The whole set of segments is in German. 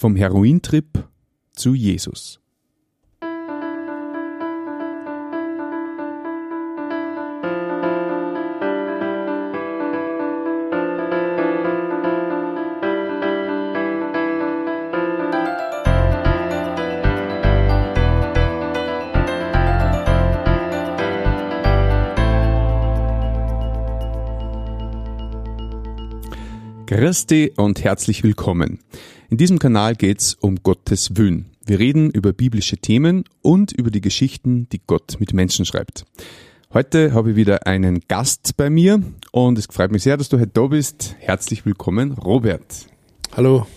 Vom Herointrip zu Jesus. Christi und herzlich willkommen. In diesem Kanal geht's um Gottes Willen. Wir reden über biblische Themen und über die Geschichten, die Gott mit Menschen schreibt. Heute habe ich wieder einen Gast bei mir und es freut mich sehr, dass du heute da bist. Herzlich willkommen, Robert. Hallo.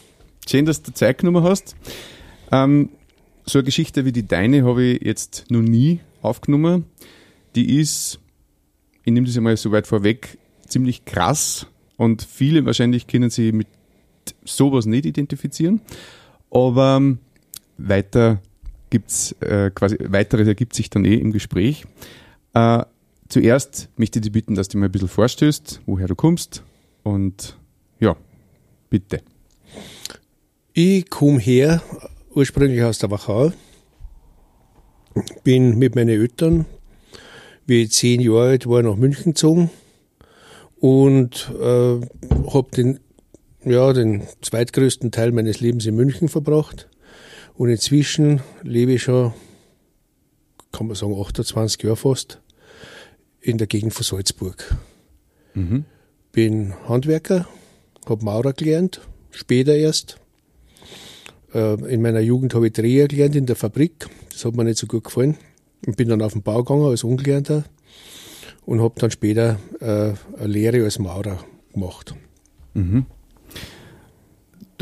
Schön, dass du Zeit genommen hast. Ähm, so eine Geschichte wie die deine habe ich jetzt noch nie aufgenommen. Die ist, ich nehme das einmal so weit vorweg, ziemlich krass und viele wahrscheinlich können sich mit sowas nicht identifizieren. Aber ähm, weiter gibt's äh, quasi weiteres ergibt sich dann eh im Gespräch. Äh, zuerst möchte ich dich bitten, dass du mir ein bisschen vorstößt, woher du kommst und ja, bitte. Ich komme her, ursprünglich aus der Wachau, bin mit meinen Eltern, wie ich zehn Jahre alt war, nach München gezogen und äh, habe den, ja, den zweitgrößten Teil meines Lebens in München verbracht. Und inzwischen lebe ich schon, kann man sagen, 28 Jahre fast, in der Gegend von Salzburg. Mhm. Bin Handwerker, habe Maurer gelernt, später erst. Äh, in meiner Jugend habe ich Dreher gelernt in der Fabrik. Das hat mir nicht so gut gefallen. Und bin dann auf den Bau gegangen als Ungelernter und habe dann später äh, eine Lehre als Maurer gemacht. Mhm.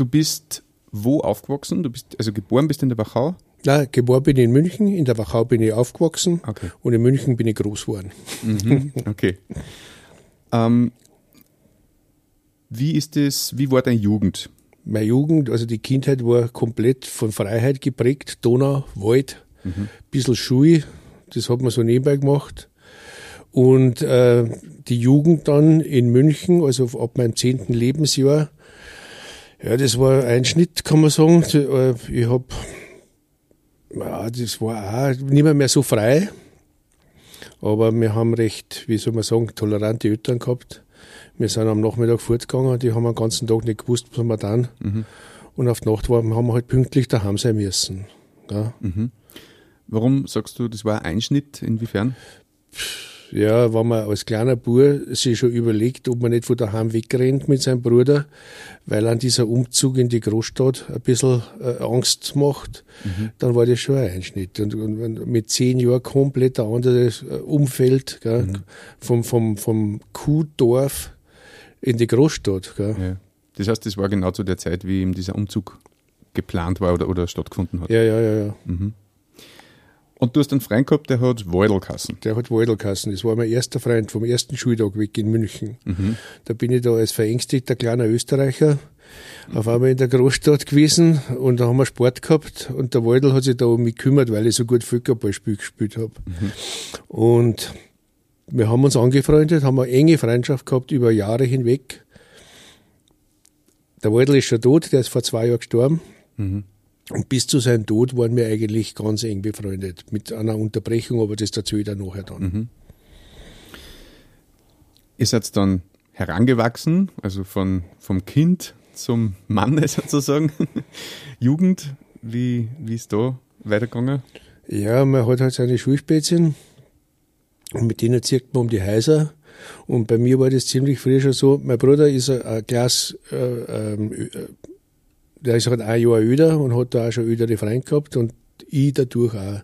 Du bist wo aufgewachsen? Du bist also geboren bist in der Wachau? Nein, geboren bin ich in München, in der Wachau bin ich aufgewachsen okay. und in München bin ich groß geworden. Mhm. Okay. ähm, wie ist es, wie war deine Jugend? Meine Jugend, also die Kindheit war komplett von Freiheit geprägt. Donau, Wald, mhm. bisschen Schule, das hat man so nebenbei gemacht. Und äh, die Jugend dann in München, also ab meinem zehnten Lebensjahr, ja, das war ein Schnitt, kann man sagen. Äh, ich hab, ja, das war auch nicht mehr, mehr so frei. Aber wir haben recht, wie soll man sagen, tolerante Eltern gehabt. Wir sind am Nachmittag fortgegangen, die haben den ganzen Tag nicht gewusst, was wir dann. Mhm. Und auf die Nacht waren, haben wir halt pünktlich daheim sein müssen. Ja. Mhm. Warum sagst du, das war ein Einschnitt? Inwiefern? Pff ja, wenn man als kleiner Bub sich schon überlegt, ob man nicht von daheim wegrennt mit seinem Bruder, weil an dieser Umzug in die Großstadt ein bisschen äh, Angst macht, mhm. dann war das schon ein Einschnitt. Und, und mit zehn Jahren komplett ein anderes äh, Umfeld, gell, mhm. vom, vom, vom Kuhdorf in die Großstadt. Gell. Ja. Das heißt, das war genau zu der Zeit, wie eben dieser Umzug geplant war oder, oder stattgefunden hat. Ja, ja, ja, ja. Mhm. Und du hast einen Freund gehabt, der hat Weudelkassen. Der hat Weudelkassen. Das war mein erster Freund vom ersten Schultag weg in München. Mhm. Da bin ich da als verängstigter kleiner Österreicher auf einmal in der Großstadt gewesen und da haben wir Sport gehabt und der Weudel hat sich da um mich gekümmert, weil ich so gut Völkerballspiel gespielt habe. Mhm. Und wir haben uns angefreundet, haben eine enge Freundschaft gehabt über Jahre hinweg. Der Weudel ist schon tot, der ist vor zwei Jahren gestorben. Mhm. Und bis zu seinem Tod waren wir eigentlich ganz eng befreundet. Mit einer Unterbrechung, aber das dazu ich dann nachher dann. Mhm. Ihr seid dann herangewachsen, also von, vom Kind zum Mann sozusagen. Jugend, wie, wie ist da weitergegangen? Ja, man hat halt seine Schulspätzchen und mit denen zieht man um die Häuser. Und bei mir war das ziemlich früh schon so. Mein Bruder ist ein Glas äh, äh, der ist halt ein Jahr älter und hat da auch schon ältere Freunde gehabt und ich dadurch auch.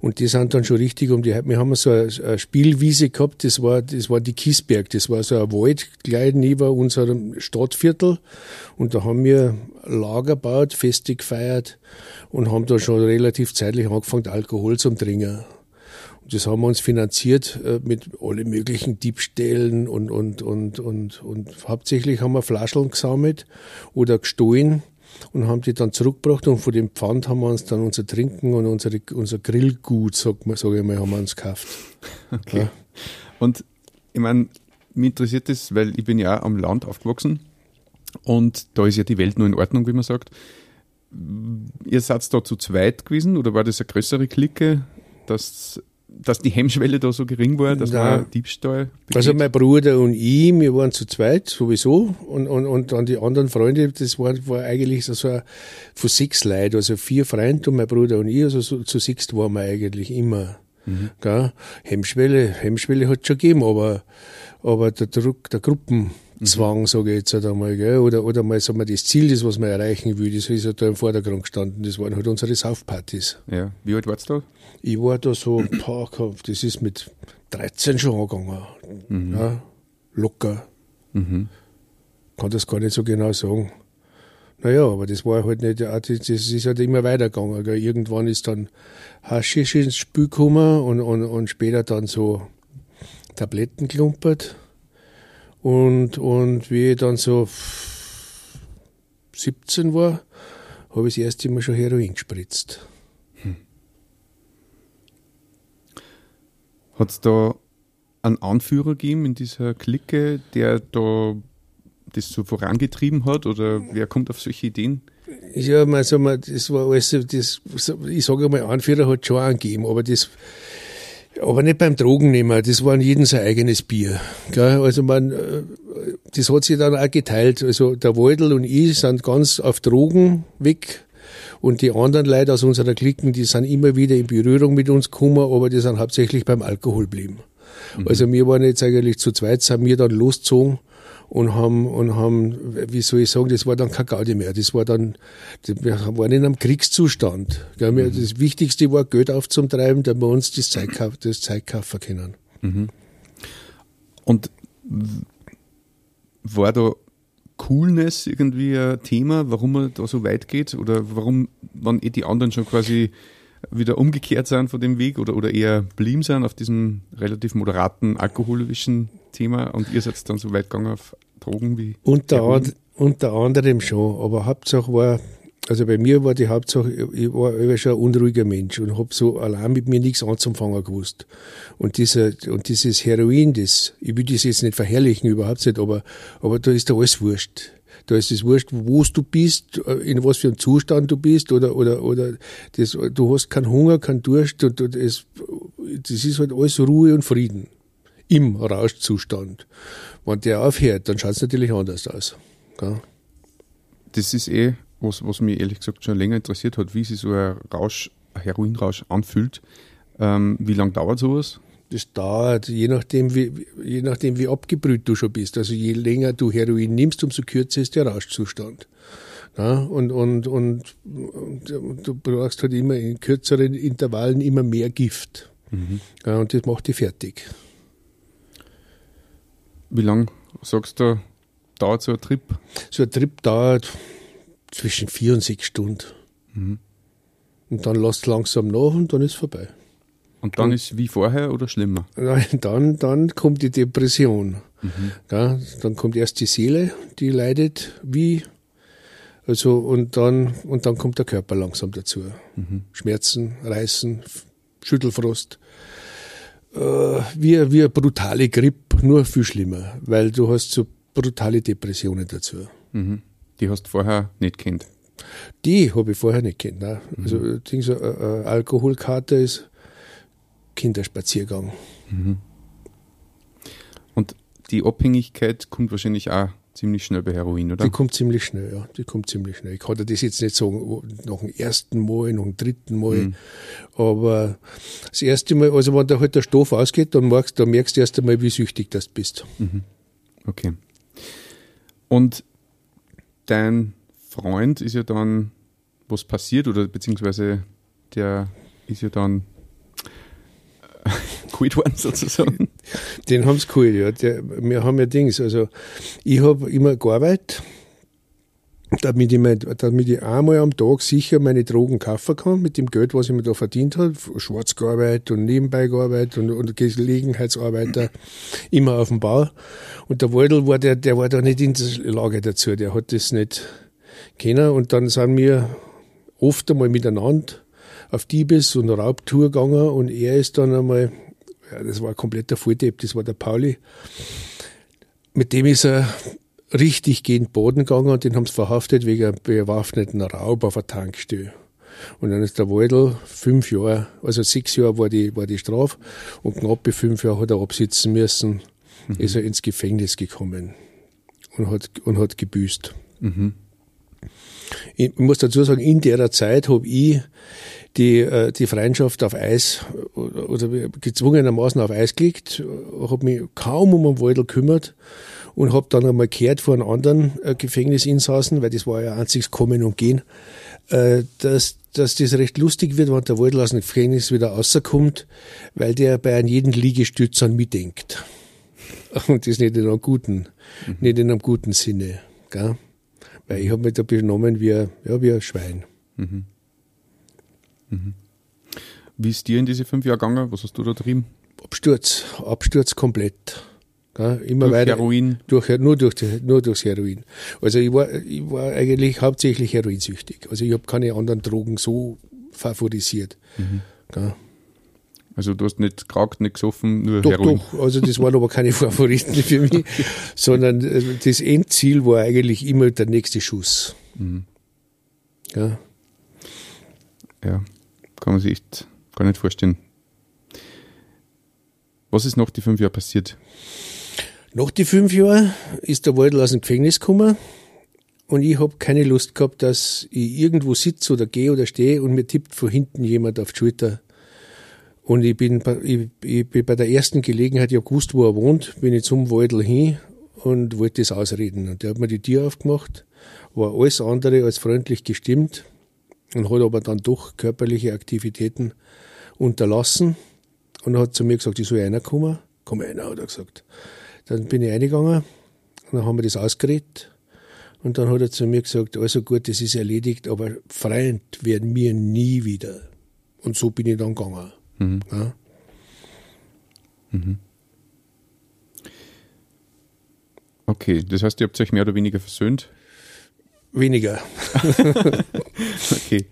Und die sind dann schon richtig um die, wir haben so eine Spielwiese gehabt, das war, das war die Kiesberg, das war so ein Wald gleich neben unserem Stadtviertel. Und da haben wir Lager gebaut, Feste gefeiert und haben da schon relativ zeitlich angefangen, Alkohol zum Trinken. Und das haben wir uns finanziert äh, mit alle möglichen Diebstählen und, und, und, und, und hauptsächlich haben wir Flascheln gesammelt oder gestohlen und haben die dann zurückgebracht und von dem Pfand haben wir uns dann unser Trinken und unsere, unser Grillgut, sag, sag ich mal, haben wir uns gekauft. Okay. Ja. Und ich meine, mich interessiert das, weil ich bin ja auch am Land aufgewachsen und da ist ja die Welt nur in Ordnung, wie man sagt. ihr seid da zu zweit gewesen oder war das eine größere Clique, dass, dass die Hemmschwelle da so gering war, dass Nein. man Diebstahl begeht? Also mein Bruder und ich, wir waren zu zweit sowieso und, und, und dann die anderen Freunde, das war, war eigentlich so ein, von sechs Leuten, also vier Freunde und mein Bruder und ich, also so, zu sechs waren wir eigentlich immer. Gell? Hemmschwelle, Hemmschwelle hat schon gegeben, aber, aber der Druck, der Gruppenzwang, sage ich jetzt halt einmal, gell? Oder, oder mal sagen wir, das Ziel, das was man erreichen will, das ist ja da im Vordergrund gestanden, das waren halt unsere Saufpartys. ja. Wie alt warst du da? Ich war da so, boah, das ist mit 13 schon angegangen. Ja, locker. Mhm. Kann das gar nicht so genau sagen. Naja, aber das war halt nicht, das das ist halt immer weitergegangen. Gell. Irgendwann ist dann Haschisch ins Spiel gekommen und, und, und später dann so Tabletten klumpert. Und, und wie ich dann so 17 war, habe ich das erste Mal schon Heroin gespritzt. Hat es da einen Anführer gegeben in dieser Clique, der da das so vorangetrieben hat oder wer kommt auf solche Ideen? Ja, mal, das war alles, das, ich sage mal, Anführer hat schon einen gegeben, aber das, aber nicht beim Drogennehmen, das war in jedem sein eigenes Bier. Gell? Also man, äh, das hat sich dann auch geteilt. Also der Waldl und ich sind ganz auf Drogen weg und die anderen Leute aus unserer Klicken, die sind immer wieder in Berührung mit uns gekommen, aber die sind hauptsächlich beim Alkohol geblieben. Also wir waren jetzt eigentlich zu zweit, sind wir dann losgezogen und haben, und haben, wie soll ich sagen, das war dann kein Gaudi mehr. Das war dann, wir waren in einem Kriegszustand. Gell? Das Wichtigste war, Geld aufzutreiben, damit wir uns das kauf- das Zeug kaufen können. Und w- war da Coolness irgendwie ein Thema, warum man da so weit geht? Oder warum, wann eh die anderen schon quasi wieder umgekehrt sind von dem Weg oder, oder eher blieben sind auf diesem relativ moderaten alkoholischen Thema und ihr seid dann so weit gegangen auf Drogen wie Unter, an, unter anderem schon, aber Hauptsache war, also bei mir war die Hauptsache, ich war immer schon ein unruhiger Mensch und habe so allein mit mir nichts anzufangen gewusst. Und dieser, und dieses Heroin, das, ich will das jetzt nicht verherrlichen, überhaupt nicht, aber, aber da ist da alles wurscht. Da ist es wurscht, wo du bist, in was für einem Zustand du bist, oder, oder, oder, das, du hast keinen Hunger, keinen Durst, und, und es, das ist halt alles Ruhe und Frieden. Im Rauschzustand. Wenn der aufhört, dann schaut es natürlich anders aus. Gell? Das ist eh, was, was mich ehrlich gesagt schon länger interessiert hat, wie sich so ein Rausch, ein Heroinrausch anfühlt. Ähm, wie lange dauert sowas? Das dauert, je nachdem, wie, je nachdem, wie abgebrüht du schon bist. Also je länger du Heroin nimmst, umso kürzer ist der Rauschzustand. Ja, und, und, und, und, du brauchst halt immer in kürzeren Intervallen immer mehr Gift. Ja, und das macht dich fertig. Wie lang sagst du, dauert so ein Trip? So ein Trip dauert zwischen vier und sechs Stunden. Und dann lässt langsam nach und dann ist vorbei. Und dann ist wie vorher oder schlimmer? Nein, dann, dann kommt die Depression. Ja, dann kommt erst die Seele, die leidet wie, also, und dann, und dann kommt der Körper langsam dazu. Schmerzen, Reißen, Schüttelfrost. Äh, wie, wie eine brutale Grippe, nur viel schlimmer, weil du hast so brutale Depressionen dazu. Mhm. Die hast du vorher nicht kennt. Die habe ich vorher nicht kennt. Ne? Also, mhm. so, äh, äh, Alkoholkarte ist Kinderspaziergang. Und die Abhängigkeit kommt wahrscheinlich auch ziemlich schnell bei Heroin, oder? Die kommt ziemlich schnell, ja. Die kommt ziemlich schnell. Ich kann dir das jetzt nicht sagen, nach dem ersten Mal, nach dem dritten Mal. Aber das erste Mal, also wenn da halt der Stoff ausgeht, dann merkst, dann merkst du erst einmal, wie süchtig das bist. Okay. Und dein Freund ist ja dann was passiert oder beziehungsweise der ist ja dann geholt worden sozusagen. Den haben sie geholt, ja. Der, wir haben ja Dings, also ich habe immer gearbeitet, damit ich, mein, damit ich einmal am Tag sicher meine Drogen kaufen kann, mit dem Geld, was ich mir da verdient habe. Schwarz gearbeitet und nebenbei gearbeitet und, und Gelegenheitsarbeiter, immer auf dem Bau. Und der Waldl war, der, der war da nicht in der Lage dazu, der hat das nicht können. Und dann sind wir oft einmal miteinander auf Diebes- und Raubtour gegangen und er ist dann einmal, ja, das war ein kompletter Volldepp, das war der Pauli, mit dem ist er richtig gegen Boden gegangen und den haben sie verhaftet wegen einem bewaffneten Raub auf einer Tankstelle. Und dann ist der Waldl fünf Jahre, also sechs Jahre war die, war die Strafe und knapp fünf Jahre hat er absitzen müssen, mhm. ist er ins Gefängnis gekommen und hat, und hat gebüßt. Mhm. Ich muss dazu sagen, in der Zeit habe ich die, äh, die Freundschaft auf Eis oder gezwungenermaßen auf Eis gelegt, habe mich kaum um den Waldl gekümmert und habe dann einmal gehört von einem anderen äh, Gefängnisinsassen, weil das war ja einziges Kommen und Gehen, äh, dass, dass das recht lustig wird, wenn der Waldl aus dem Gefängnis wieder rauskommt, weil der bei einem jeden Liegestütz an mich denkt. Und das nicht in einem guten, mhm. nicht in einem guten Sinne. Gell? Weil ich habe mich da benommen wie, ja, wie ein Schwein. Mhm. Mhm. Wie ist dir in diese fünf Jahre gegangen? Was hast du da drin? Absturz, Absturz komplett. Ja, immer durch weiter. Heroin? Durch, nur, durch, nur durchs Heroin. Also ich war, ich war eigentlich hauptsächlich heroinsüchtig. Also ich habe keine anderen Drogen so favorisiert. Mhm. Ja. Also du hast nicht geraucht, nicht gesoffen, nur doch, Heroin? Doch, also das waren aber keine Favoriten für mich, sondern äh, das Endziel war eigentlich immer der nächste Schuss. Mhm. Ja. Ja, kann man sich echt gar nicht vorstellen. Was ist nach die fünf Jahre passiert? Nach die fünf Jahren ist der Waldl aus dem Gefängnis gekommen und ich habe keine Lust gehabt, dass ich irgendwo sitze oder gehe oder stehe und mir tippt von hinten jemand auf die Schulter. Und ich bin, ich, ich bin bei der ersten Gelegenheit, ich habe gewusst, wo er wohnt, bin ich zum Waldl hin und wollte das ausreden. Und der hat mir die Tür aufgemacht, war alles andere als freundlich gestimmt und hat aber dann doch körperliche Aktivitäten unterlassen und hat zu mir gesagt, ich soll reinkommen. Komm rein, hat er gesagt. Dann bin ich reingegangen und dann haben wir das ausgeredet. Und dann hat er zu mir gesagt, also gut, das ist erledigt, aber Freund werden wir nie wieder. Und so bin ich dann gegangen. Mhm. Ja. Mhm. Okay, das heißt, ihr habt euch mehr oder weniger versöhnt? Weniger. okay.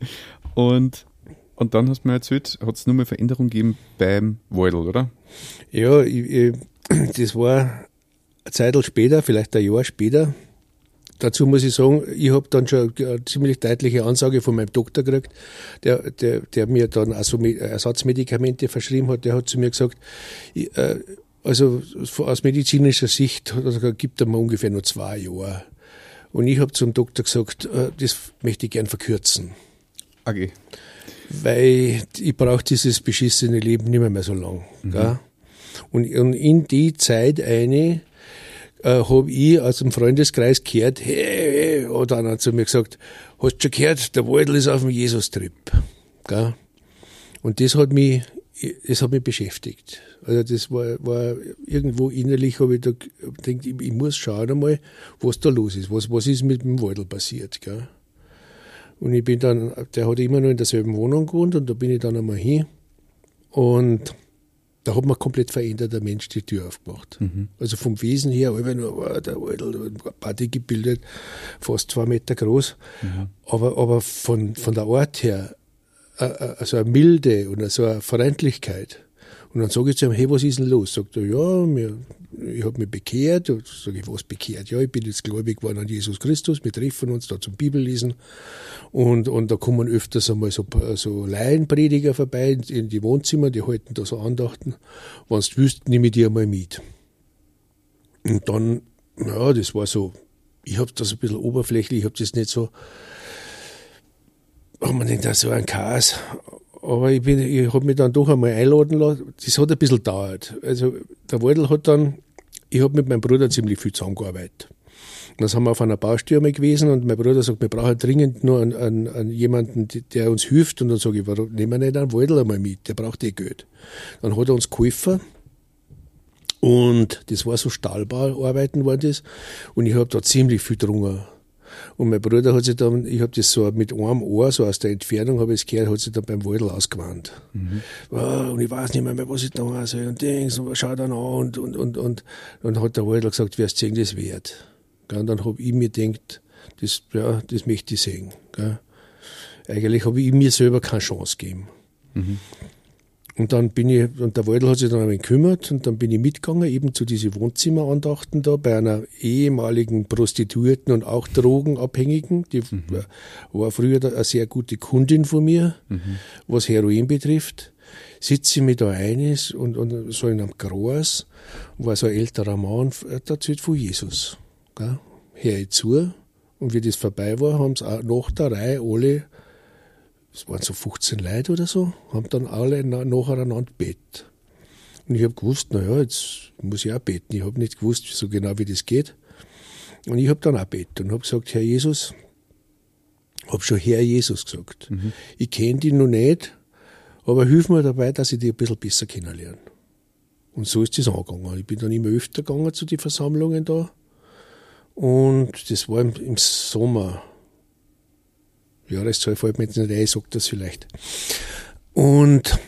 Und, und dann hast du mir erzählt, hat es nur mal Veränderungen gegeben beim Waldl, oder? Ja, ich, ich, das war eine Zeit später, vielleicht ein Jahr später. Dazu muss ich sagen, ich habe dann schon eine ziemlich deutliche Ansage von meinem Doktor gekriegt, der, der, der mir dann also Ersatzmedikamente verschrieben hat. Der hat zu mir gesagt, ich, äh, also aus medizinischer Sicht gibt er mir ungefähr nur zwei Jahre. Und ich habe zum Doktor gesagt, äh, das möchte ich gern verkürzen. Okay. Weil ich brauche dieses beschissene Leben nicht mehr, mehr so lang. Mhm. Und, und in die Zeit eine äh, habe ich aus dem Freundeskreis gehört, hey, hey, hat einer zu mir gesagt, hast du schon gehört, der Waldl ist auf dem Jesus-Trip. Und das hat mich, das hat mich beschäftigt. Also das war, war irgendwo innerlich, habe ich da gedacht, ich, ich, muss schauen einmal, was da los ist, was, was ist mit dem Waldl passiert. Gell? Und ich bin dann, der hat immer noch in derselben Wohnung gewohnt und da bin ich dann einmal hin und da hat man komplett verändert, der Mensch die Tür aufgemacht. Mhm. Also vom Wesen her, einfach nur war der Waldl, Party gebildet, fast zwei Meter groß. Mhm. Aber, aber von, von der Art her, also eine Milde und so eine Freundlichkeit. Und dann sage ich zu ihm, hey, was ist denn los? Sagt er, ja, mir, ich habe mich bekehrt. Sage ich, was bekehrt? Ja, ich bin jetzt gläubig geworden an Jesus Christus. Wir treffen uns da zum Bibellesen. Und, und da kommen öfters einmal so, so Laienprediger vorbei in die Wohnzimmer, die halten da so Andachten. Wenn du willst, nehme ich die einmal mit. Und dann, ja, das war so, ich habe das ein bisschen oberflächlich, ich habe das nicht so, haben wir denkt, so ein Chaos. Aber ich, bin, ich habe mich dann doch einmal einladen lassen. Das hat ein bisschen gedauert. Also der Waldl hat dann, ich habe mit meinem Bruder ziemlich viel zusammengearbeitet. dann sind wir auf einer Baustelle gewesen und mein Bruder sagt, wir brauchen dringend nur einen, einen, einen jemanden, der uns hilft. Und dann sage ich, warum nehmen wir nicht einen Waldl einmal mit? Der braucht eh Geld. Dann hat er uns geholfen. Und das war so Stahlbauarbeiten waren das. Und ich habe da ziemlich viel drungen. Und mein Bruder hat sich dann, ich habe das so mit einem Ohr, so aus der Entfernung habe ich es gehört, hat sich dann beim Waldl ausgewandt. Mhm. Oh, und ich weiß nicht mehr, mehr was ich da soll und denkst, und schau dann an und, und, und, und, und hat der Waldl gesagt, wer es sehen, das wert. Und dann habe ich mir gedacht, das, ja, das möchte ich sehen. Eigentlich habe ich mir selber keine Chance gegeben. Mhm. Und dann bin ich, und der Waldl hat sich dann ein wenig gekümmert und dann bin ich mitgegangen, eben zu diesen Wohnzimmerandachten da bei einer ehemaligen Prostituierten und auch Drogenabhängigen. Die mhm. war früher eine sehr gute Kundin von mir, mhm. was Heroin betrifft. Sitze ich mich da ein und, und so in einem Gras, war so ein älterer Mann, der erzählt von Jesus. Gell? Hör ich zu. Und wie das vorbei war, haben sie nach der Reihe alle es waren so 15 Leute oder so, haben dann alle nacheinander bett. Und ich habe gewusst, naja, jetzt muss ich auch beten. Ich habe nicht gewusst so genau, wie das geht. Und ich habe dann auch bett und habe gesagt, Herr Jesus, habe schon Herr Jesus gesagt. Mhm. Ich kenne dich noch nicht, aber hilf mir dabei, dass ich dich ein bisschen besser kennenlerne. Und so ist das angegangen. Ich bin dann immer öfter gegangen zu den Versammlungen da. Und das war im, im Sommer Jahreszahl fällt mir jetzt nicht ein, ich sage das vielleicht. Und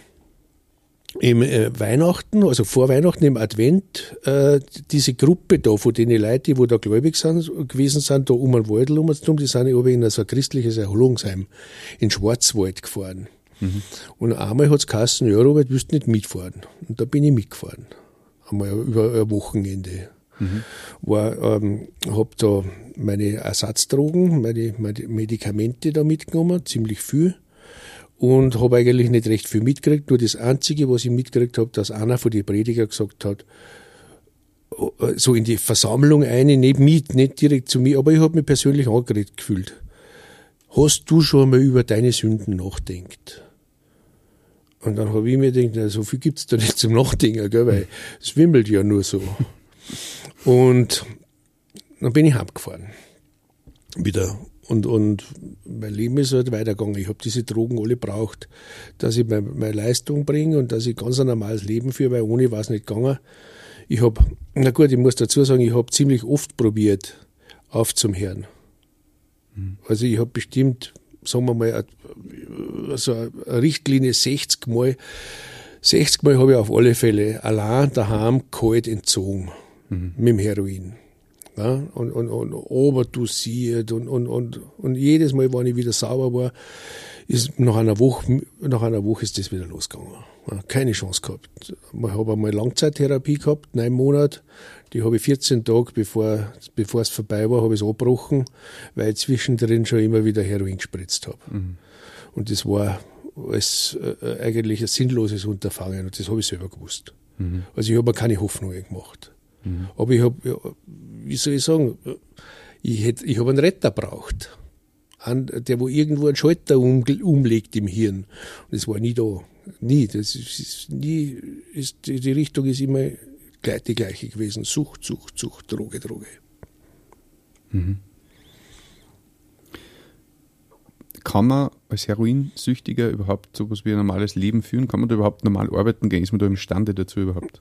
im äh, Weihnachten, also vor Weihnachten im Advent, äh, diese Gruppe da von den Leuten, die wo da gläubig sind, gewesen sind, da um den Wald herum, die sind aber in so ein christliches Erholungsheim in Schwarzwald gefahren. Mhm. Und einmal hat es geheißen, ja Robert, willst du nicht mitfahren? Und da bin ich mitgefahren. Einmal über ein Wochenende. Mhm. War, ähm, habe da meine Ersatzdrogen, meine, meine Medikamente da mitgenommen, ziemlich viel. Und habe eigentlich nicht recht viel mitgekriegt. Nur das Einzige, was ich mitgekriegt habe, dass einer von den Prediger gesagt hat, äh, so in die Versammlung eine, nicht mit, nicht direkt zu mir, aber ich habe mich persönlich angeregt gefühlt. Hast du schon mal über deine Sünden nachdenkt? Und dann habe ich mir gedacht, na, so viel gibt's da nicht zum Nachdenken, gell, weil es wimmelt ja nur so. Und dann bin ich heimgefahren. Wieder. Und, und mein Leben ist halt weitergegangen. Ich habe diese Drogen alle braucht, dass ich meine, meine Leistung bringe und dass ich ganz ein normales Leben führe, weil ohne war es nicht gegangen. Ich habe, na gut, ich muss dazu sagen, ich habe ziemlich oft probiert, aufzuhören. Mhm. Also ich habe bestimmt, sagen wir mal, so eine Richtlinie 60 Mal, 60 Mal habe ich auf alle Fälle allein daheim kalt entzogen mhm. mit dem Heroin. Ja, und, und, und oberdosiert und, und, und, und jedes Mal, wenn ich wieder sauber war, ist nach einer Woche, nach einer Woche ist das wieder losgegangen. Ja, keine Chance gehabt. Ich habe einmal Langzeittherapie gehabt, neun Monate. Die habe ich 14 Tage, bevor, bevor es vorbei war, habe ich es abgebrochen, weil ich zwischendrin schon immer wieder Heroin gespritzt habe. Mhm. Und das war als, äh, eigentlich ein sinnloses Unterfangen und das habe ich selber gewusst. Mhm. Also ich habe mir keine Hoffnungen gemacht. Mhm. Aber ich habe, wie soll ich sagen, ich, ich habe einen Retter braucht. der, wo irgendwo einen Schalter um, umlegt im Hirn. Und das war nie da. Nie. Das ist, ist nie, ist, die, Richtung ist immer gleich, die gleiche gewesen. Sucht, Sucht, Sucht, Droge, Droge. Mhm. Kann man als Heroinsüchtiger überhaupt so etwas wie ein normales Leben führen? Kann man da überhaupt normal arbeiten gehen? Ist man da imstande dazu überhaupt?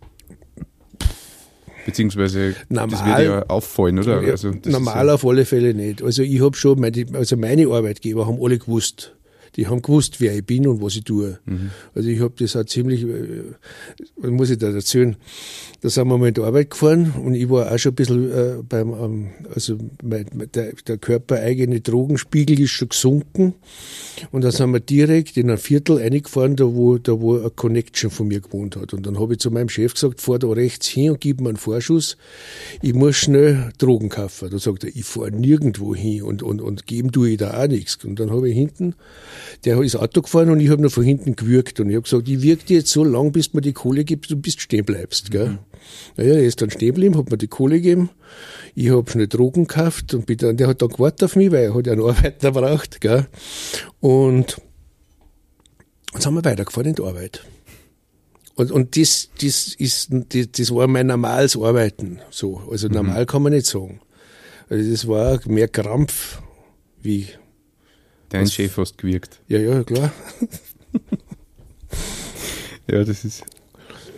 Beziehungsweise normal, das wird ja auffallen, oder? Also, normal auf alle Fälle nicht. Also ich habe schon, meine, also meine Arbeitgeber haben alle gewusst, die haben gewusst, wer ich bin und was ich tue. Mhm. Also ich habe das auch ziemlich, äh, was muss ich da erzählen? Da sind wir mal in die Arbeit gefahren und ich war auch schon ein bisschen äh, beim, ähm, also mein, der, der körpereigene Drogenspiegel ist schon gesunken und da sind wir direkt in ein Viertel reingefahren, da wo, da wo eine Connection von mir gewohnt hat. Und dann habe ich zu meinem Chef gesagt, fahr da rechts hin und gib mir einen Vorschuss, ich muss schnell Drogen kaufen. Da sagt er, ich fahre nirgendwo hin und, und, und geben tue ich da auch nichts. Und dann habe ich hinten der ist Auto gefahren und ich habe nur von hinten gewürgt und ich habe gesagt, ich wirke dir jetzt so lang, bis mir die Kohle gibt und bis du stehen bleibst. Gell? Mhm. Naja, er ist dann stehen geblieben, hat mir die Kohle gegeben. Ich habe schnell Drogen gekauft und bin dann, der hat dann gewartet auf mich, weil er hat ja einen Arbeiter braucht. Gell? Und dann sind wir weitergefahren in die Arbeit. Und, und das, das, ist, das, das war mein normales Arbeiten. So. Also mhm. normal kann man nicht sagen. Also das war mehr Krampf wie Dein Chef hast gewirkt. Ja, ja, klar. ja, das ist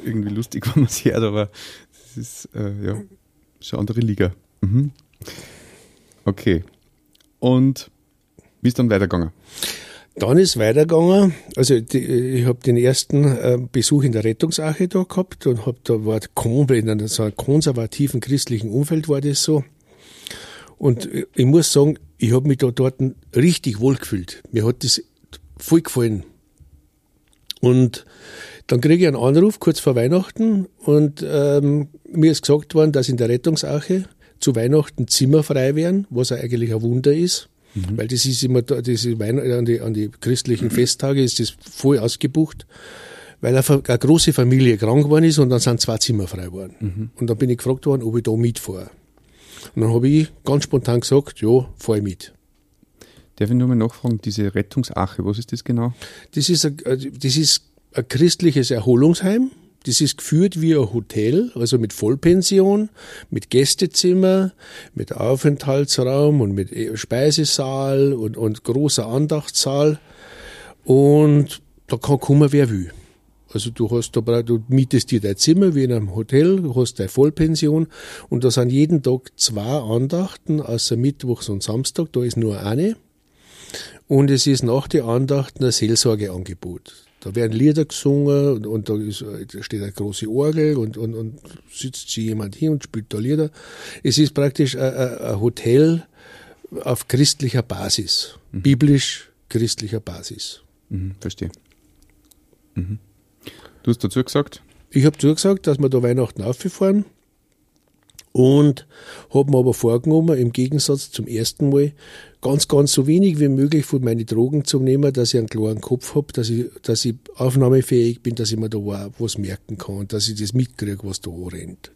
irgendwie lustig, wenn man es hört, aber das ist äh, ja schon eine andere Liga. Mhm. Okay. Und wie ist dann weitergegangen? Dann ist weitergegangen. Also die, ich habe den ersten äh, Besuch in der Rettungsarche da gehabt und habe da war komplett in einem, so einem konservativen christlichen Umfeld war das so. Und ich muss sagen, ich habe mich da dort richtig wohl gefühlt. Mir hat das voll gefallen. Und dann kriege ich einen Anruf kurz vor Weihnachten und ähm, mir ist gesagt worden, dass in der Rettungsache zu Weihnachten Zimmer frei wären, was eigentlich ein Wunder ist. Mhm. Weil das ist immer, diese Weihn an, die, an die christlichen Festtage ist das voll ausgebucht, weil eine, eine große Familie krank geworden ist und dann sind zwei Zimmer frei geworden. Mhm. Und dann bin ich gefragt worden, ob ich da mitfahre. Und dann habe ich ganz spontan gesagt, ja, fahre ich mit. Darf ich nur mal nachfragen, diese Rettungsache, was ist das genau? Das ist ein, das ist ein christliches Erholungsheim. Das ist geführt wie ein Hotel, also mit Vollpension, mit Gästezimmer, mit Aufenthaltsraum und mit Speisesaal und, und großer Andachtssaal. Und da kann kommen, wer will. Also du hast da, du mietest dir dein Zimmer wie in einem Hotel, du hast deine Vollpension und da sind jeden Tag zwei Andachten, außer Mittwochs und Samstag, da ist nur eine. Und es ist nach den Andachten ein Seelsorgeangebot. Da werden Lieder gesungen und, da, ist, da, steht eine große Orgel und, und, und sitzt sich jemand hier und spielt da Lieder. Es ist praktisch ein, ein Hotel auf christlicher Basis, mhm. biblisch christlicher Basis. Mhm, verstehe. Mhm. Du hast dazu gesagt? Ich habe zugesagt, dass wir da Weihnachten auffahren und habe mir aber vorgenommen, im Gegensatz zum ersten Mal, ganz, ganz so wenig wie möglich von meinen Drogen zu nehmen, dass ich einen klaren Kopf habe, dass ich, dass ich aufnahmefähig bin, dass ich mir da was merken kann und dass ich das mitkriege, was da rennt.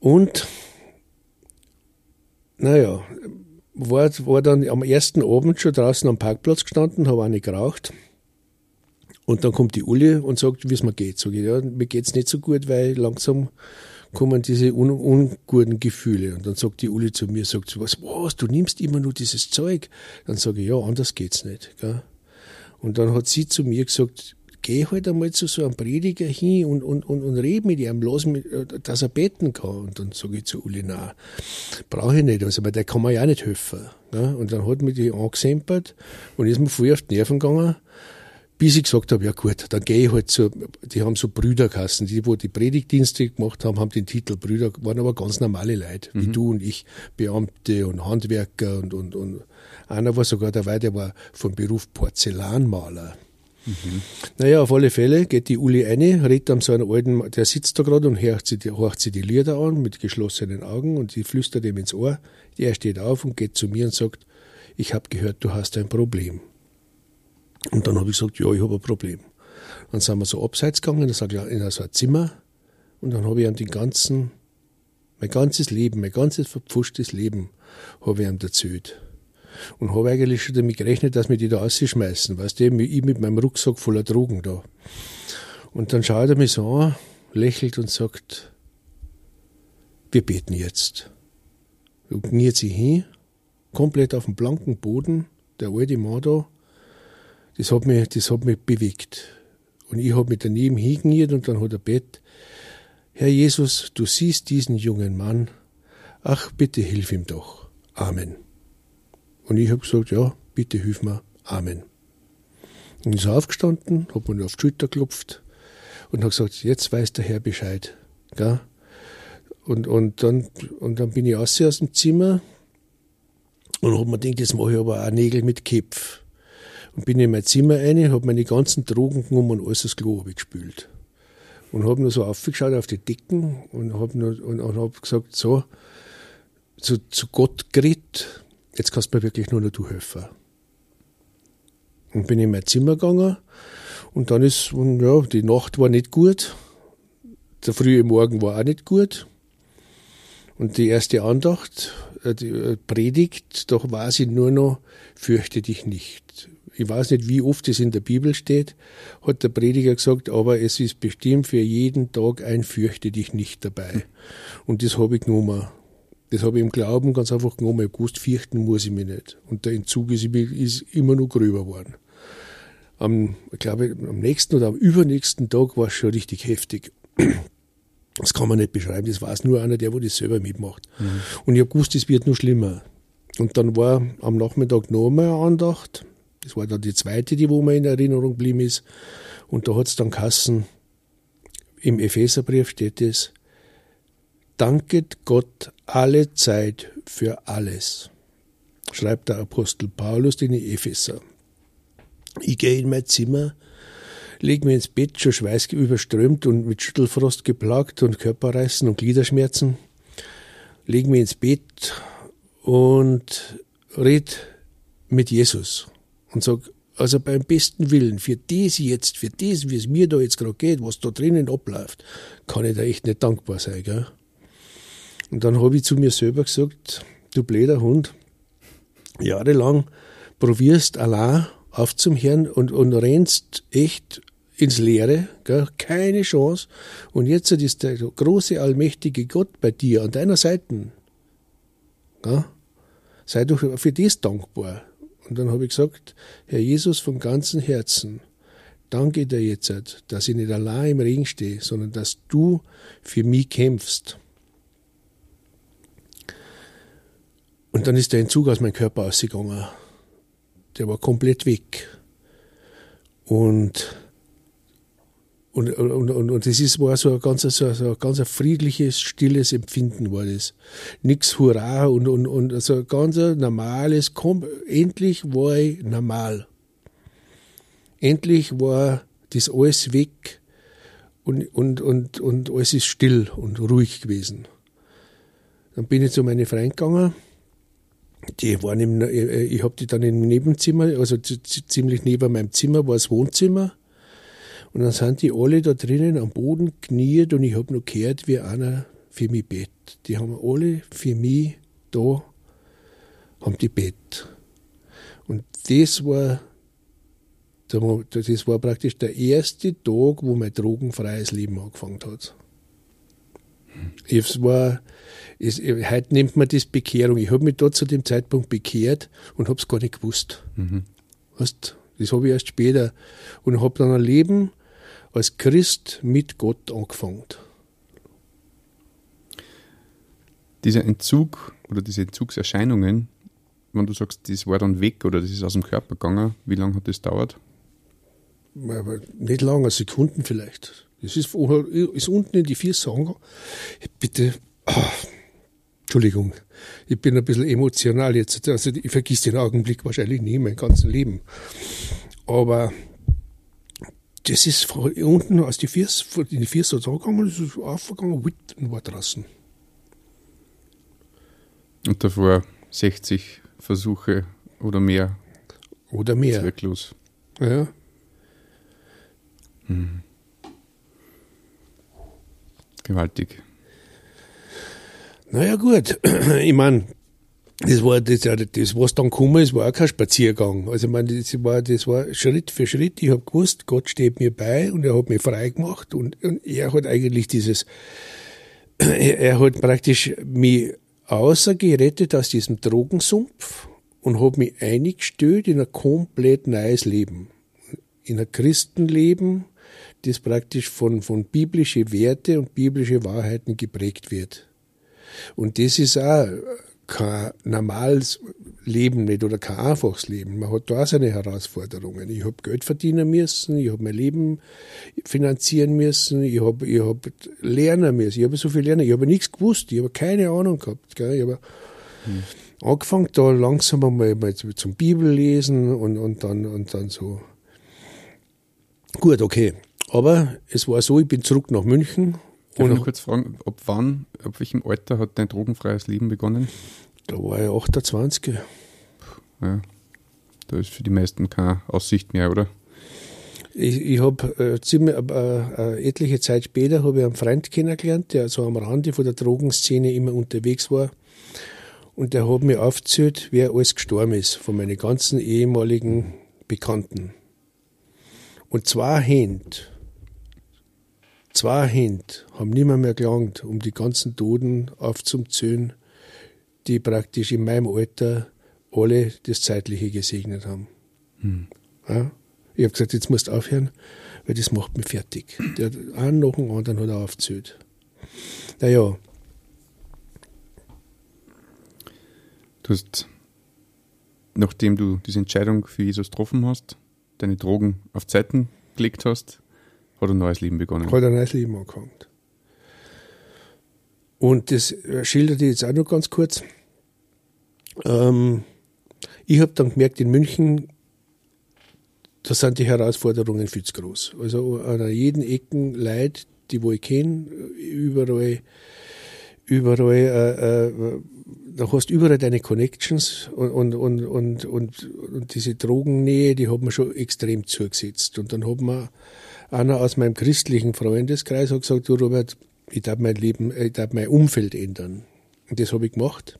Und, naja, war, war dann am ersten Abend schon draußen am Parkplatz gestanden, habe auch nicht geraucht. Und dann kommt die Uli und sagt, wie es mir geht. Sag ich, ja, mir geht's nicht so gut, weil langsam kommen diese un unguten Gefühle. Und dann sagt die Uli zu mir, sagt sie, was, was, du nimmst immer nur dieses Zeug. Dann sage ich, ja, anders geht's nicht. Gell? Und dann hat sie zu mir gesagt, geh halt einmal zu so einem Prediger hin und, und, und, und red mit ihm, lass mich, dass er beten kann. Und dann sage ich zu Uli, na, brauche ich nicht. Also, aber der kann mir ja auch nicht helfen. Gell? Und dann hat mich die angesempert und ist mir voll auf die Nerven gegangen bis ich gesagt habe, ja gut, dann gehe ich halt zu, die haben so Brüderkassen, die, wo die Predigtdienste gemacht haben, haben den Titel Brüder, waren aber ganz normale Leute, wie mhm. du und ich, Beamte und Handwerker und, und, und einer war sogar dabei, der war von Beruf Porzellanmaler. Mhm. Naja, auf alle Fälle geht die Uli eine, redet am so einen alten, der sitzt da gerade und hört sie, horcht sie die Lieder an mit geschlossenen Augen und sie flüstert ihm ins Ohr. Der steht auf und geht zu mir und sagt, ich habe gehört, du hast ein Problem. Und dann habe ich gesagt, ja, ich habe ein Problem. Dann sind wir so abseits gegangen, in so ein Zimmer. Und dann habe ich ihm den ganzen, mein ganzes Leben, mein ganzes verpfuschtes Leben, habe ich ihm erzählt. Und habe eigentlich schon damit gerechnet, dass wir die da rausschmeißen. Weißt du, ich mit meinem Rucksack voller Drogen da. Und dann schaut er mich so an, lächelt und sagt, wir beten jetzt. Und kniet sich hin, komplett auf dem blanken Boden, der alte Mann da, das hat mich, das hat mich bewegt. Und ich habe mich daneben hingeniert und dann hat er bett, Herr Jesus, du siehst diesen jungen Mann, ach bitte hilf ihm doch. Amen. Und ich habe gesagt, ja, bitte hilf mir. Amen. Und ist aufgestanden, habe mir auf die Schulter geklopft und habe gesagt, jetzt weiß der Herr Bescheid. Gell? Und, und, dann, und dann bin ich raus aus dem Zimmer und habe mir gedacht, jetzt mache ich aber auch Nägel mit Kipf und bin in mein Zimmer rein, habe meine ganzen Drogen genommen und alles das Klo gespült. Und habe nur so aufgeschaut auf die Decken und habe und, und hab gesagt, so, zu, zu Gott geredet, jetzt kannst du mir wirklich nur noch du helfen. Und bin in mein Zimmer gegangen und dann ist, und ja, die Nacht war nicht gut, der frühe Morgen war auch nicht gut. Und die erste Andacht, äh, die äh, Predigt, da war sie nur noch, fürchte dich nicht ich weiß nicht, wie oft es in der Bibel steht, hat der Prediger gesagt, aber es ist bestimmt für jeden Tag ein Fürchte dich nicht dabei. Und das habe ich genommen. Das habe ich im Glauben ganz einfach genommen. Ich gewusst, fürchten muss ich mich nicht. Und der Entzug ist, ist immer noch gröber geworden. Am, ich glaube, am nächsten oder am übernächsten Tag war es schon richtig heftig. Das kann man nicht beschreiben. Das weiß nur einer, der wo das selber mitmacht. Mhm. Und ich habe gewusst, es wird noch schlimmer. Und dann war am Nachmittag noch einmal eine Andacht. Das war dann die zweite, die wo mir in Erinnerung geblieben ist. Und da hat es dann Kassen, im Epheserbrief steht es, danket Gott alle Zeit für alles, schreibt der Apostel Paulus in die Epheser. Ich gehe in mein Zimmer, lege mich ins Bett, schon schweißüberströmt und mit Schüttelfrost geplagt und Körperreißen und Gliederschmerzen. Lege mich ins Bett und red mit Jesus und sag, also beim besten Willen, für das jetzt, für das, wie es mir da jetzt gerade geht, was da drinnen abläuft, kann ich da echt nicht dankbar sein. Gell? Und dann habe ich zu mir selber gesagt, du blöder Hund, jahrelang probierst allein auf zum Herrn und, und rennst echt ins Leere, gell? keine Chance. Und jetzt ist der große, allmächtige Gott bei dir an deiner Seite. Gell? Sei doch für das dankbar. Und dann habe ich gesagt, Herr Jesus, von ganzem Herzen, danke dir jetzt, dass ich nicht allein im Regen stehe, sondern dass du für mich kämpfst. Und dann ist der Entzug aus meinem Körper ausgegangen. Der war komplett weg. Und und, und, und, und das ist, war so ein ganz, so, so ein ganz ein friedliches, stilles Empfinden war das. Nix Hurra und, und, und so ein ganz normales, komm, endlich war ich normal. Endlich war das alles weg und, und, und, und alles ist still und ruhig gewesen. Dann bin ich zu meinen Freunden gegangen. Die waren im, ich habe die dann im Nebenzimmer, also ziemlich neben meinem Zimmer war das Wohnzimmer. Und dann sind die alle da drinnen am Boden kniet und ich habe noch gehört, wie einer für mich bett. Die haben alle für mich da, haben die bett. Und das war, das war praktisch der erste Tag, wo mein drogenfreies Leben angefangen hat. Es war, es, heute nennt man das Bekehrung. Ich habe mich da zu dem Zeitpunkt bekehrt und habe es gar nicht gewusst. Mhm. Weißt, das habe ich erst später. Und habe dann ein Leben als Christ mit Gott angefangen. Dieser Entzug oder diese Entzugserscheinungen, wenn du sagst, das war dann weg oder das ist aus dem Körper gegangen, wie lange hat das dauert? nicht lange, Sekunden vielleicht. Das ist, ist unten in die vier Sagen. Bitte, oh, Entschuldigung, ich bin ein bisschen emotional jetzt. Also ich vergiss den Augenblick wahrscheinlich nie mein ganzes Leben. Aber das ist von unten aus die Fiers, in die Fiers da gegangen, das ist aufgegangen, und war draußen. Und davor 60 Versuche oder mehr. Oder mehr. Zwecklos. Ja. Hm. Gewaltig. Naja, gut. Ich meine, das war das, das was dann gekommen ist, war auch kein Spaziergang. Also ich meine, das war, das war Schritt für Schritt. Ich habe gewusst, Gott steht mir bei und er hat mich frei gemacht und, und er hat eigentlich dieses, er, er hat praktisch mich außergerettet aus diesem Drogensumpf und hat mich eingestellt in ein komplett neues Leben. In ein Christenleben, das praktisch von, von biblische Werte und biblische Wahrheiten geprägt wird. Und das ist auch kein normales Leben nicht oder kein einfaches Leben. Man hat da seine Herausforderungen. Ich habe Geld verdienen müssen, ich habe mein Leben finanzieren müssen, ich habe ich hab lernen müssen. Ich habe so viel lernen. Ich habe nichts gewusst, ich habe keine Ahnung gehabt. Gell? Ich habe hm. angefangen, da langsam einmal mal zum Bibellesen und, und, dann, und dann so. Gut, okay. Aber es war so, ich bin zurück nach München Darf ich noch kurz fragen, ab wann, ab welchem Alter hat dein drogenfreies Leben begonnen? Da war ich 28. Ja, da ist für die meisten keine Aussicht mehr, oder? Ich, ich habe äh, ziemlich äh, äh, etliche Zeit später habe ich einen Freund kennengelernt, der so am Rande von der Drogenszene immer unterwegs war. Und der hat mir aufgezählt, wer alles gestorben ist von meinen ganzen ehemaligen Bekannten. Und zwei Hände Zwei Hände haben nimmer mehr gelangt, um die ganzen Toten aufzuzählen, die praktisch in meinem Alter alle das Zeitliche gesegnet haben. Hm. Ja? Ich habe gesagt, jetzt musst du aufhören, weil das macht mich fertig. Der einen nach dem anderen hat er aufgezählt. Naja. Du hast, nachdem du diese Entscheidung für Jesus getroffen hast, deine Drogen auf Zeiten gelegt hast, hat ein neues Leben begonnen. Hat ein neues Leben angefangen. Und das schilderte ich jetzt auch noch ganz kurz. Ähm, ich habe dann gemerkt, in München, da sind die Herausforderungen viel zu groß. Also an jeden Ecken Leute, die wo ich kenne, überall, überall, äh, äh, da hast du überall deine Connections und, und, und, und, und, und diese Drogennähe, die hat mir schon extrem zugesetzt. Und dann hat mir einer aus meinem christlichen Freundeskreis hat gesagt, du Robert, ich darf mein Leben, ich darf mein Umfeld ändern. Und das habe ich gemacht.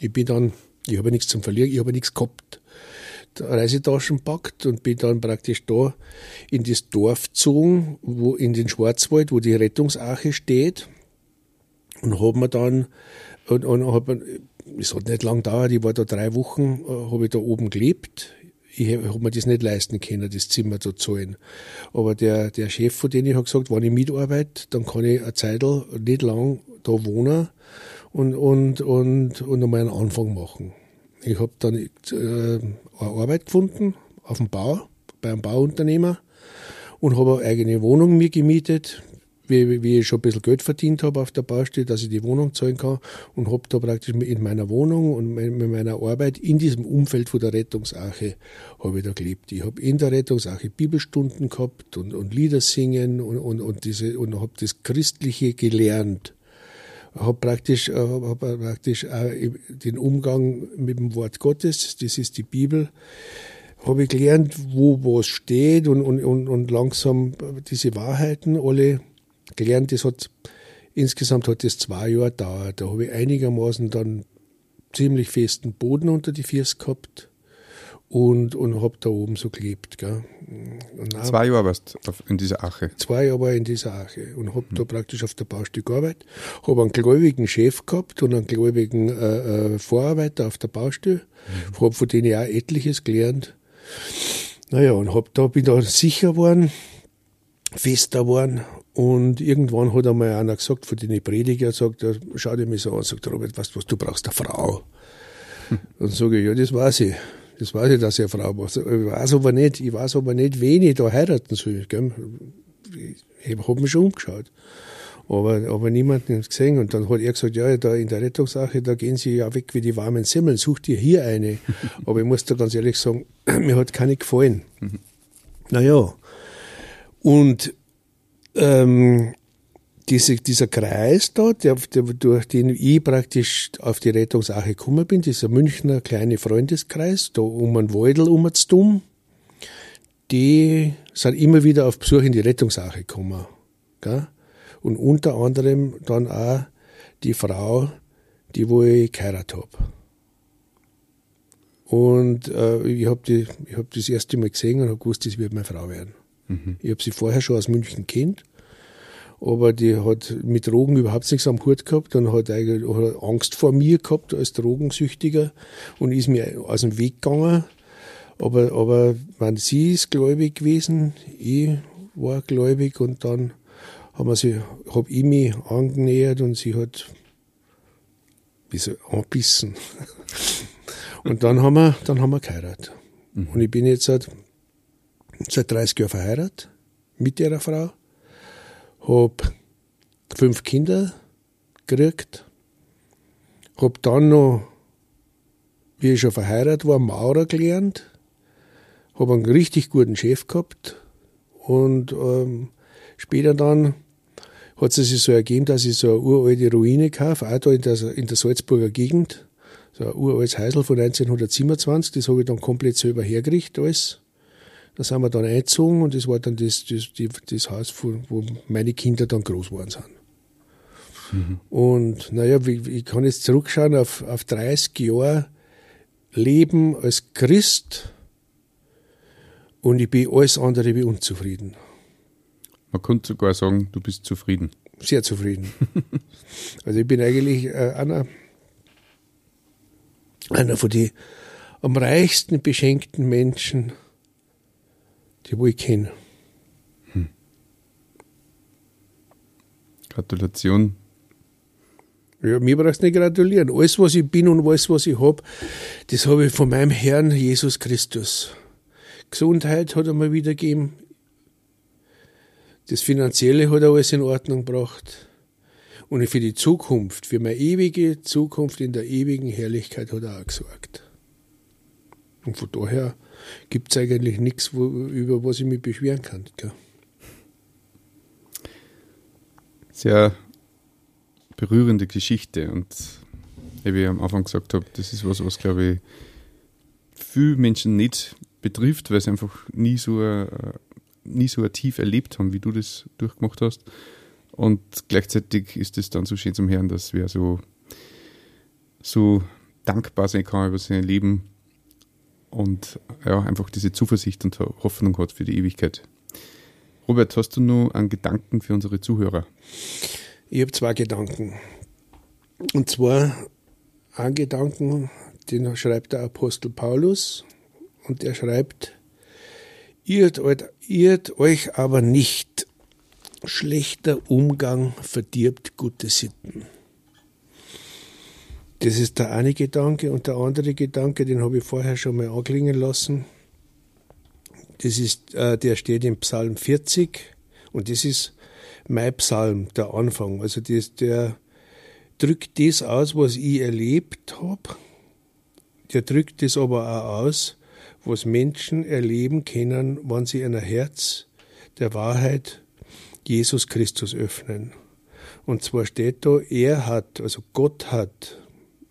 Ich bin dann, ich habe nichts zum Verlieren, ich habe nichts gehabt. Reisetaschen packt und bin dann praktisch da in das Dorf gezogen, wo in den Schwarzwald, wo die Rettungsache steht. Und habe mir dann, und, und hab, es hat nicht lang gedauert, ich war da drei Wochen, äh, habe ich da oben gelebt. Ich habe mir das nicht leisten können, das Zimmer zu zahlen. Aber der, der Chef, von ich habe gesagt, wenn ich mitarbeite, dann kann ich eine Zeit nicht lang da wohnen und, und, und, und einmal einen Anfang machen. Ich habe dann äh, eine Arbeit gefunden auf dem Bau, bei einem Bauunternehmer und habe eine eigene Wohnung mir gemietet, wie, wie ich schon ein bisschen Geld verdient habe auf der Baustelle, dass ich die Wohnung zahlen kann und habe da praktisch in meiner Wohnung und mit meiner Arbeit in diesem Umfeld von der Rettungsache habe ich da gelebt. Ich habe in der Rettungsache Bibelstunden gehabt und, und Lieder singen und, und, und, diese, und habe das Christliche gelernt habe praktisch, äh, hab praktisch auch den Umgang mit dem Wort Gottes, das ist die Bibel, habe ich gelernt, wo was steht und, und, und langsam diese Wahrheiten alle gelernt. Das hat, insgesamt hat das zwei Jahre gedauert. Da habe ich einigermaßen dann ziemlich festen Boden unter die Füße gehabt und, und habe da oben so gelebt. Gell. zwei Jahre warst du in dieser Ache? Zwei Jahre war ich in dieser Ache und habe mhm. da praktisch auf der Baustelle gearbeitet. Habe einen gläubigen Chef gehabt und einen gläubigen äh, äh, Vorarbeiter auf der Baustelle. Mhm. Habe von denen auch etliches gelernt. Naja, und hab da, bin da sicher geworden, fester geworden. Und irgendwann hat einmal einer gesagt, von denen Prediger, sagt, schau dir mich so an, sagt Robert, weißt du was, du brauchst eine Frau. Hm. Dann sage ich, ja, das weiß ich. Das weiß ich, dass ich eine Frau mache. Ich weiß aber nicht, ich weiß aber nicht, wen ich da heiraten soll. Gell? Ich habe mich schon umgeschaut. Aber, aber niemanden gesehen. Und dann hat er gesagt, ja, da in der Rettungssache, da gehen sie ja weg wie die warmen Semmeln, such dir hier eine. aber ich muss da ganz ehrlich sagen, mir hat keine gefallen. naja. Und ähm, diese, dieser Kreis da, der, der, durch den ich praktisch auf die Rettungsache gekommen bin, dieser Münchner kleine Freundeskreis, da um einen Waldel umzudum, die sind immer wieder auf Besuch in die Rettungsache gekommen. Gell? Und unter anderem dann auch die Frau, die wo ich geheiratet habe. Und äh, ich habe hab das erste Mal gesehen und habe gewusst, das wird meine Frau werden. Mhm. Ich habe sie vorher schon aus München kennt aber die hat mit Drogen überhaupt nichts am Hut gehabt und hat eigentlich hat Angst vor mir gehabt als Drogensüchtiger und ist mir aus dem Weg gegangen. Aber, aber man, sie ist gläubig gewesen, ich war gläubig und dann haben wir sie, hab ich mich angenähert und sie hat wie so anbissen. und dann haben wir, dann haben wir geheiratet. Mhm. Und ich bin jetzt seit, seit 30 Jahren verheiratet mit ihrer Frau. Habe fünf Kinder gekriegt, habe dann noch, wie ich schon verheiratet war, Maurer gelernt, habe einen richtig guten Chef gehabt. Und ähm, später dann hat es sich so ergeben, dass ich so eine uralte Ruine kaufe, auch da in der, in der Salzburger Gegend, so ein uraltes Häusl von 1927, das habe ich dann komplett selber hergerichtet alles. Da sind wir dann eingezogen und das war dann das, das, die, das Haus, wo meine Kinder dann groß geworden sind. Mhm. Und naja, ich kann jetzt zurückschauen auf, auf 30 Jahre Leben als Christ und ich bin alles andere wie unzufrieden. Man könnte sogar sagen, du bist zufrieden. Sehr zufrieden. also ich bin eigentlich äh, einer, einer von den am reichsten beschenkten Menschen, die wo ich kenne. Hm. Gratulation. Ja, mir brauchst du nicht gratulieren. Alles, was ich bin und alles, was ich habe, das habe ich von meinem Herrn Jesus Christus. Gesundheit hat er mir wiedergegeben. Das Finanzielle hat er alles in Ordnung gebracht. Und für die Zukunft, für meine ewige Zukunft in der ewigen Herrlichkeit hat er auch gesorgt. Und von daher gibt es eigentlich nichts, über was ich mich beschweren kann. Gell? Sehr berührende Geschichte und wie ich am Anfang gesagt habe, das ist was, was glaube ich viele Menschen nicht betrifft, weil sie einfach nie so, äh, nie so tief erlebt haben, wie du das durchgemacht hast. Und gleichzeitig ist es dann so schön zum Hören, dass wer so, so dankbar sein kann über sein Leben und ja, einfach diese Zuversicht und Hoffnung hat für die Ewigkeit. Robert, hast du noch einen Gedanken für unsere Zuhörer? Ich habe zwei Gedanken. Und zwar einen Gedanken, den schreibt der Apostel Paulus und er schreibt, irrt, irrt euch aber nicht, schlechter Umgang verdirbt gute Sitten. Das ist der eine Gedanke. Und der andere Gedanke, den habe ich vorher schon mal anklingen lassen. Das ist, äh, der steht im Psalm 40 und das ist mein Psalm, der Anfang. Also das, der drückt das aus, was ich erlebt habe. Der drückt das aber auch aus, was Menschen erleben können, wenn sie ein Herz der Wahrheit Jesus Christus öffnen. Und zwar steht da, er hat, also Gott hat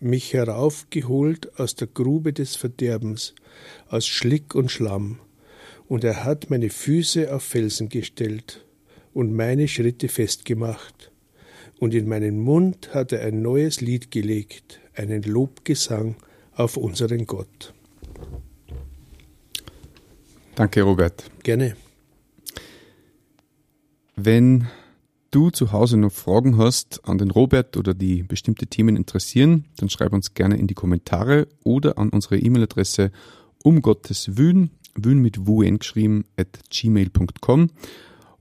mich heraufgeholt aus der Grube des Verderbens, aus Schlick und Schlamm, und er hat meine Füße auf Felsen gestellt und meine Schritte festgemacht, und in meinen Mund hat er ein neues Lied gelegt, einen Lobgesang auf unseren Gott. Danke, Robert. Gerne. Wenn du zu Hause noch Fragen hast an den Robert oder die bestimmte Themen interessieren, dann schreib uns gerne in die Kommentare oder an unsere E-Mail-Adresse um Gottes Wün, Wün mit Wun geschrieben, at gmail.com.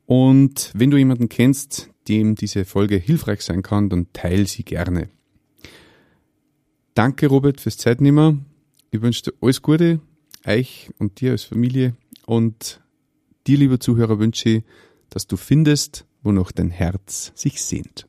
Und wenn du jemanden kennst, dem diese Folge hilfreich sein kann, dann teile sie gerne. Danke, Robert, fürs Zeitnehmen. Ich wünsche dir alles Gute, euch und dir als Familie. Und dir, lieber Zuhörer, wünsche ich, dass du findest, wonach dein Herz sich sehnt.